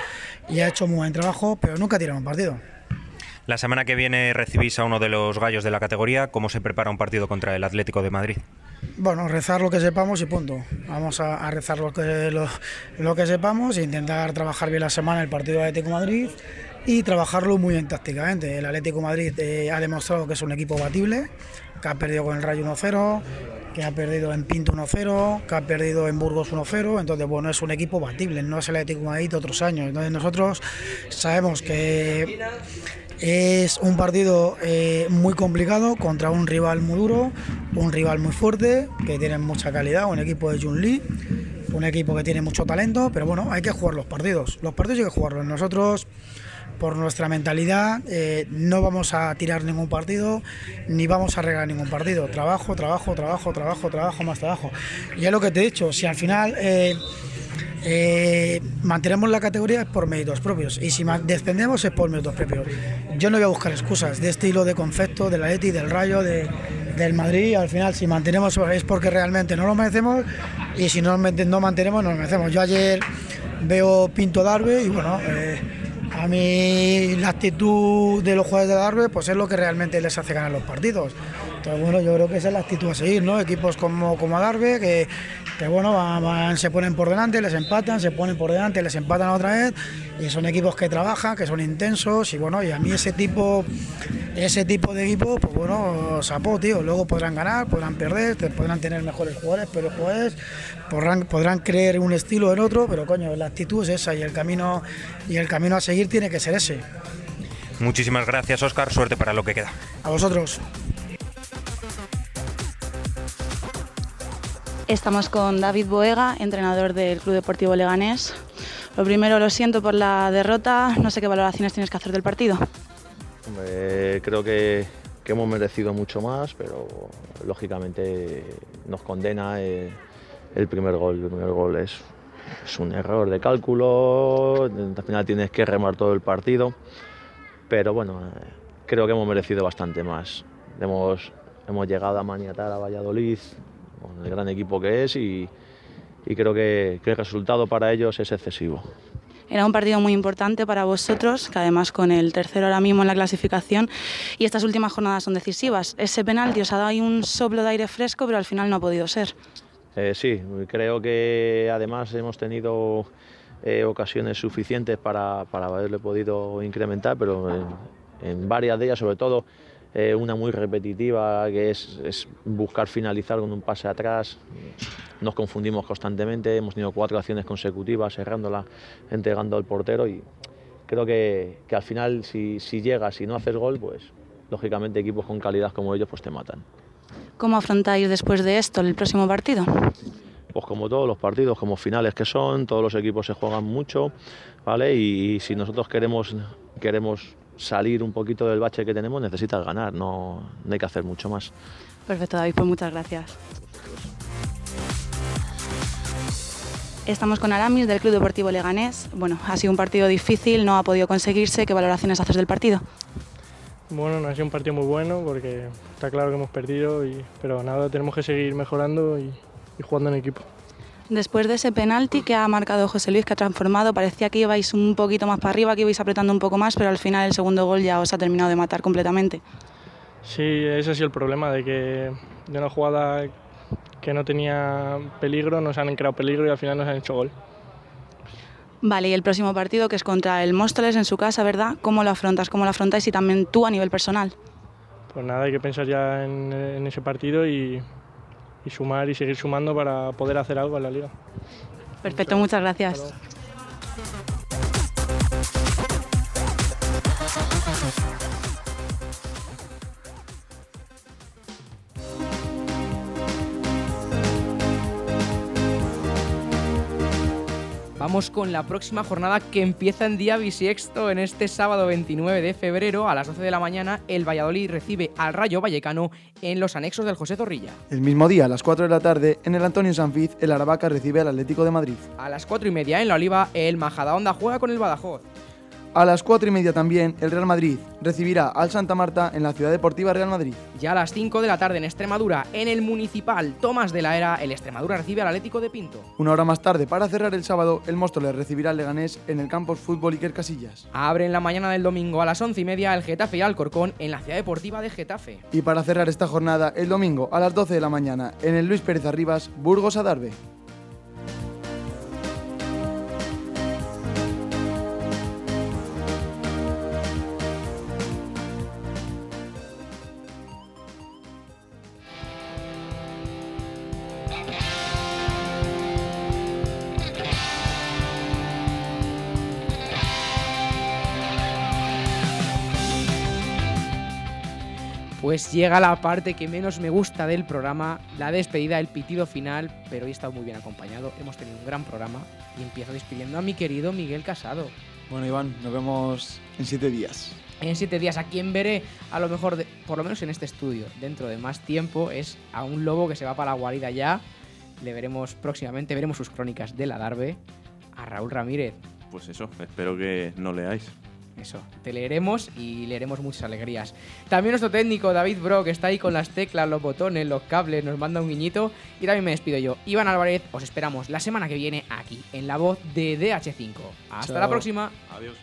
y ha hecho muy buen trabajo, pero nunca tirado un partido. La semana que viene recibís a uno de los gallos de la categoría. ¿Cómo se prepara un partido contra el Atlético de Madrid? Bueno, rezar lo que sepamos y punto. Vamos a, rezar lo que, lo, que sepamos e intentar trabajar bien la semana el partido de Atlético Madrid y trabajarlo muy bien tácticamente. El Atlético Madrid eh, ha demostrado que es un equipo batible, que ha perdido con el Rayo 1-0, que ha perdido en Pinto 1-0, que ha perdido en Burgos 1-0, entonces bueno, es un equipo batible, no es el Atlético Madrid de otros años. Entonces nosotros sabemos que es un partido eh, muy complicado contra un rival muy duro, un rival muy fuerte, que tiene mucha calidad, un equipo de Jun Lee, un equipo que tiene mucho talento, pero bueno, hay que jugar los partidos. Los partidos hay que jugarlos. Nosotros por nuestra mentalidad, eh, no vamos a tirar ningún partido ni vamos a regalar ningún partido. Trabajo, trabajo, trabajo, trabajo, trabajo, más trabajo. Y es lo que te he dicho, si al final eh, eh, mantenemos la categoría es por méritos propios y si descendemos es por méritos propios. Yo no voy a buscar excusas de estilo, de concepto, de la ETI, del Rayo, de, del Madrid. Al final, si mantenemos es porque realmente no lo merecemos y si no, no mantenemos, no lo merecemos. Yo ayer veo Pinto Darbe y bueno. A mí la actitud de los jugadores de Darbe pues es lo que realmente les hace ganar los partidos. Entonces, bueno, yo creo que esa es la actitud a seguir, ¿no? Equipos como, como Darbe que, que bueno, se ponen por delante, les empatan, se ponen por delante, les empatan otra vez y son equipos que trabajan, que son intensos y bueno, y a mí ese tipo ese tipo de equipo, pues bueno, sapó, tío, luego podrán ganar, podrán perder, podrán tener mejores jugadores, pero jugadores podrán, podrán creer un estilo en otro, pero coño, la actitud es esa y el camino y el camino a seguir tiene que ser ese. Muchísimas gracias, Oscar, suerte para lo que queda. A vosotros. Estamos con David Boega, entrenador del Club Deportivo Leganés. Lo primero, lo siento por la derrota. No sé qué valoraciones tienes que hacer del partido. creo que, hemos merecido mucho más, pero lógicamente nos condena eh, el primer gol. El primer gol es, un error de cálculo. Al final tienes que remar todo el partido. Pero bueno, creo que hemos merecido bastante más. Hemos, hemos llegado a maniatar a Valladolid el gran equipo que es y, creo que, el resultado para ellos es excesivo. Era un partido muy importante para vosotros, que además con el tercero ahora mismo en la clasificación y estas últimas jornadas son decisivas. Ese penalti os ha dado ahí un soplo de aire fresco, pero al final no ha podido ser. Eh, sí, creo que además hemos tenido eh, ocasiones suficientes para, para, haberle podido incrementar, pero en, en varias de ellas, sobre todo eh, una muy repetitiva, que es, buscar finalizar con un pase atrás. Nos confundimos constantemente, hemos tenido cuatro acciones consecutivas, cerrándola, entregando al portero y creo que, al final si, si llegas y no haces gol, pues lógicamente equipos con calidad como ellos pues te matan. ¿Cómo afrontáis después de esto el próximo partido? Pues como todos los partidos, como finales que son, todos los equipos se juegan mucho, ¿vale? Y, y si nosotros queremos, queremos salir un poquito del bache que tenemos, necesitas ganar, no, hay que hacer mucho más. Perfecto, David, pues muchas gracias. Estamos con Aramis del Club Deportivo Leganés. Bueno, ha sido un partido difícil, no ha podido conseguirse. ¿Qué valoraciones haces del partido? Bueno, no ha sido un partido muy bueno porque está claro que hemos perdido, y, pero nada, tenemos que seguir mejorando y jugando en equipo. Después de ese penalti que ha marcado José Luis, que ha transformado, parecía que ibais un poquito más para arriba, que ibais apretando un poco más, pero al final el segundo gol ya os ha terminado de matar completamente. Sí, ese ha sido el problema, de que de una jugada que no tenía peligro, nos han creado peligro y al final nos han hecho gol. Vale, y el próximo partido que es contra el Móstoles en su casa, ¿verdad? ¿Cómo lo afrontas? ¿Cómo lo afrontáis y también tú a nivel personal? Pues nada, hay que pensar ya en, en ese partido y, y sumar y seguir sumando para poder hacer algo en la liga. Perfecto, muchas gracias. Vamos con la próxima jornada que empieza en día bisiesto. En este sábado 29 de febrero a las 12 de la mañana, el Valladolid recibe al Rayo Vallecano en los anexos del José Zorrilla. El mismo día, a las 4 de la tarde, en el Antonio Sanfiz, el Aravaca recibe al Atlético de Madrid. A las 4 y media en la Oliva, el Majadahonda juega con el Badajoz. A las 4 y media también, el Real Madrid recibirá al Santa Marta en la Ciudad Deportiva Real Madrid. Ya a las 5 de la tarde en Extremadura, en el Municipal Tomás de la Era, el Extremadura recibe al Atlético de Pinto. Una hora más tarde, para cerrar el sábado, el Móstoles recibirá al Leganés en el Campos Fútbol Iker Casillas. Abre en la mañana del domingo a las 11 y media el Getafe y Alcorcón en la Ciudad Deportiva de Getafe. Y para cerrar esta jornada, el domingo a las 12 de la mañana, en el Luis Pérez Arribas, Burgos Adarve. Pues llega la parte que menos me gusta del programa, la despedida, el pitido final, pero hoy he estado muy bien acompañado, hemos tenido un gran programa y empiezo despidiendo a mi querido Miguel Casado. Bueno, Iván, nos vemos en siete días. En siete días, a quien veré, a lo mejor, de- por lo menos en este estudio, dentro de más tiempo, es a un lobo que se va para la guarida ya. Le veremos próximamente, veremos sus crónicas de la Darbe, a Raúl Ramírez. Pues eso, espero que no leáis. Eso, te leeremos y leeremos muchas alegrías. También nuestro técnico David Bro, que está ahí con las teclas, los botones, los cables, nos manda un guiñito. Y también me despido yo. Iván Álvarez, os esperamos la semana que viene aquí, en la voz de DH5. Hasta Chao. la próxima. Adiós.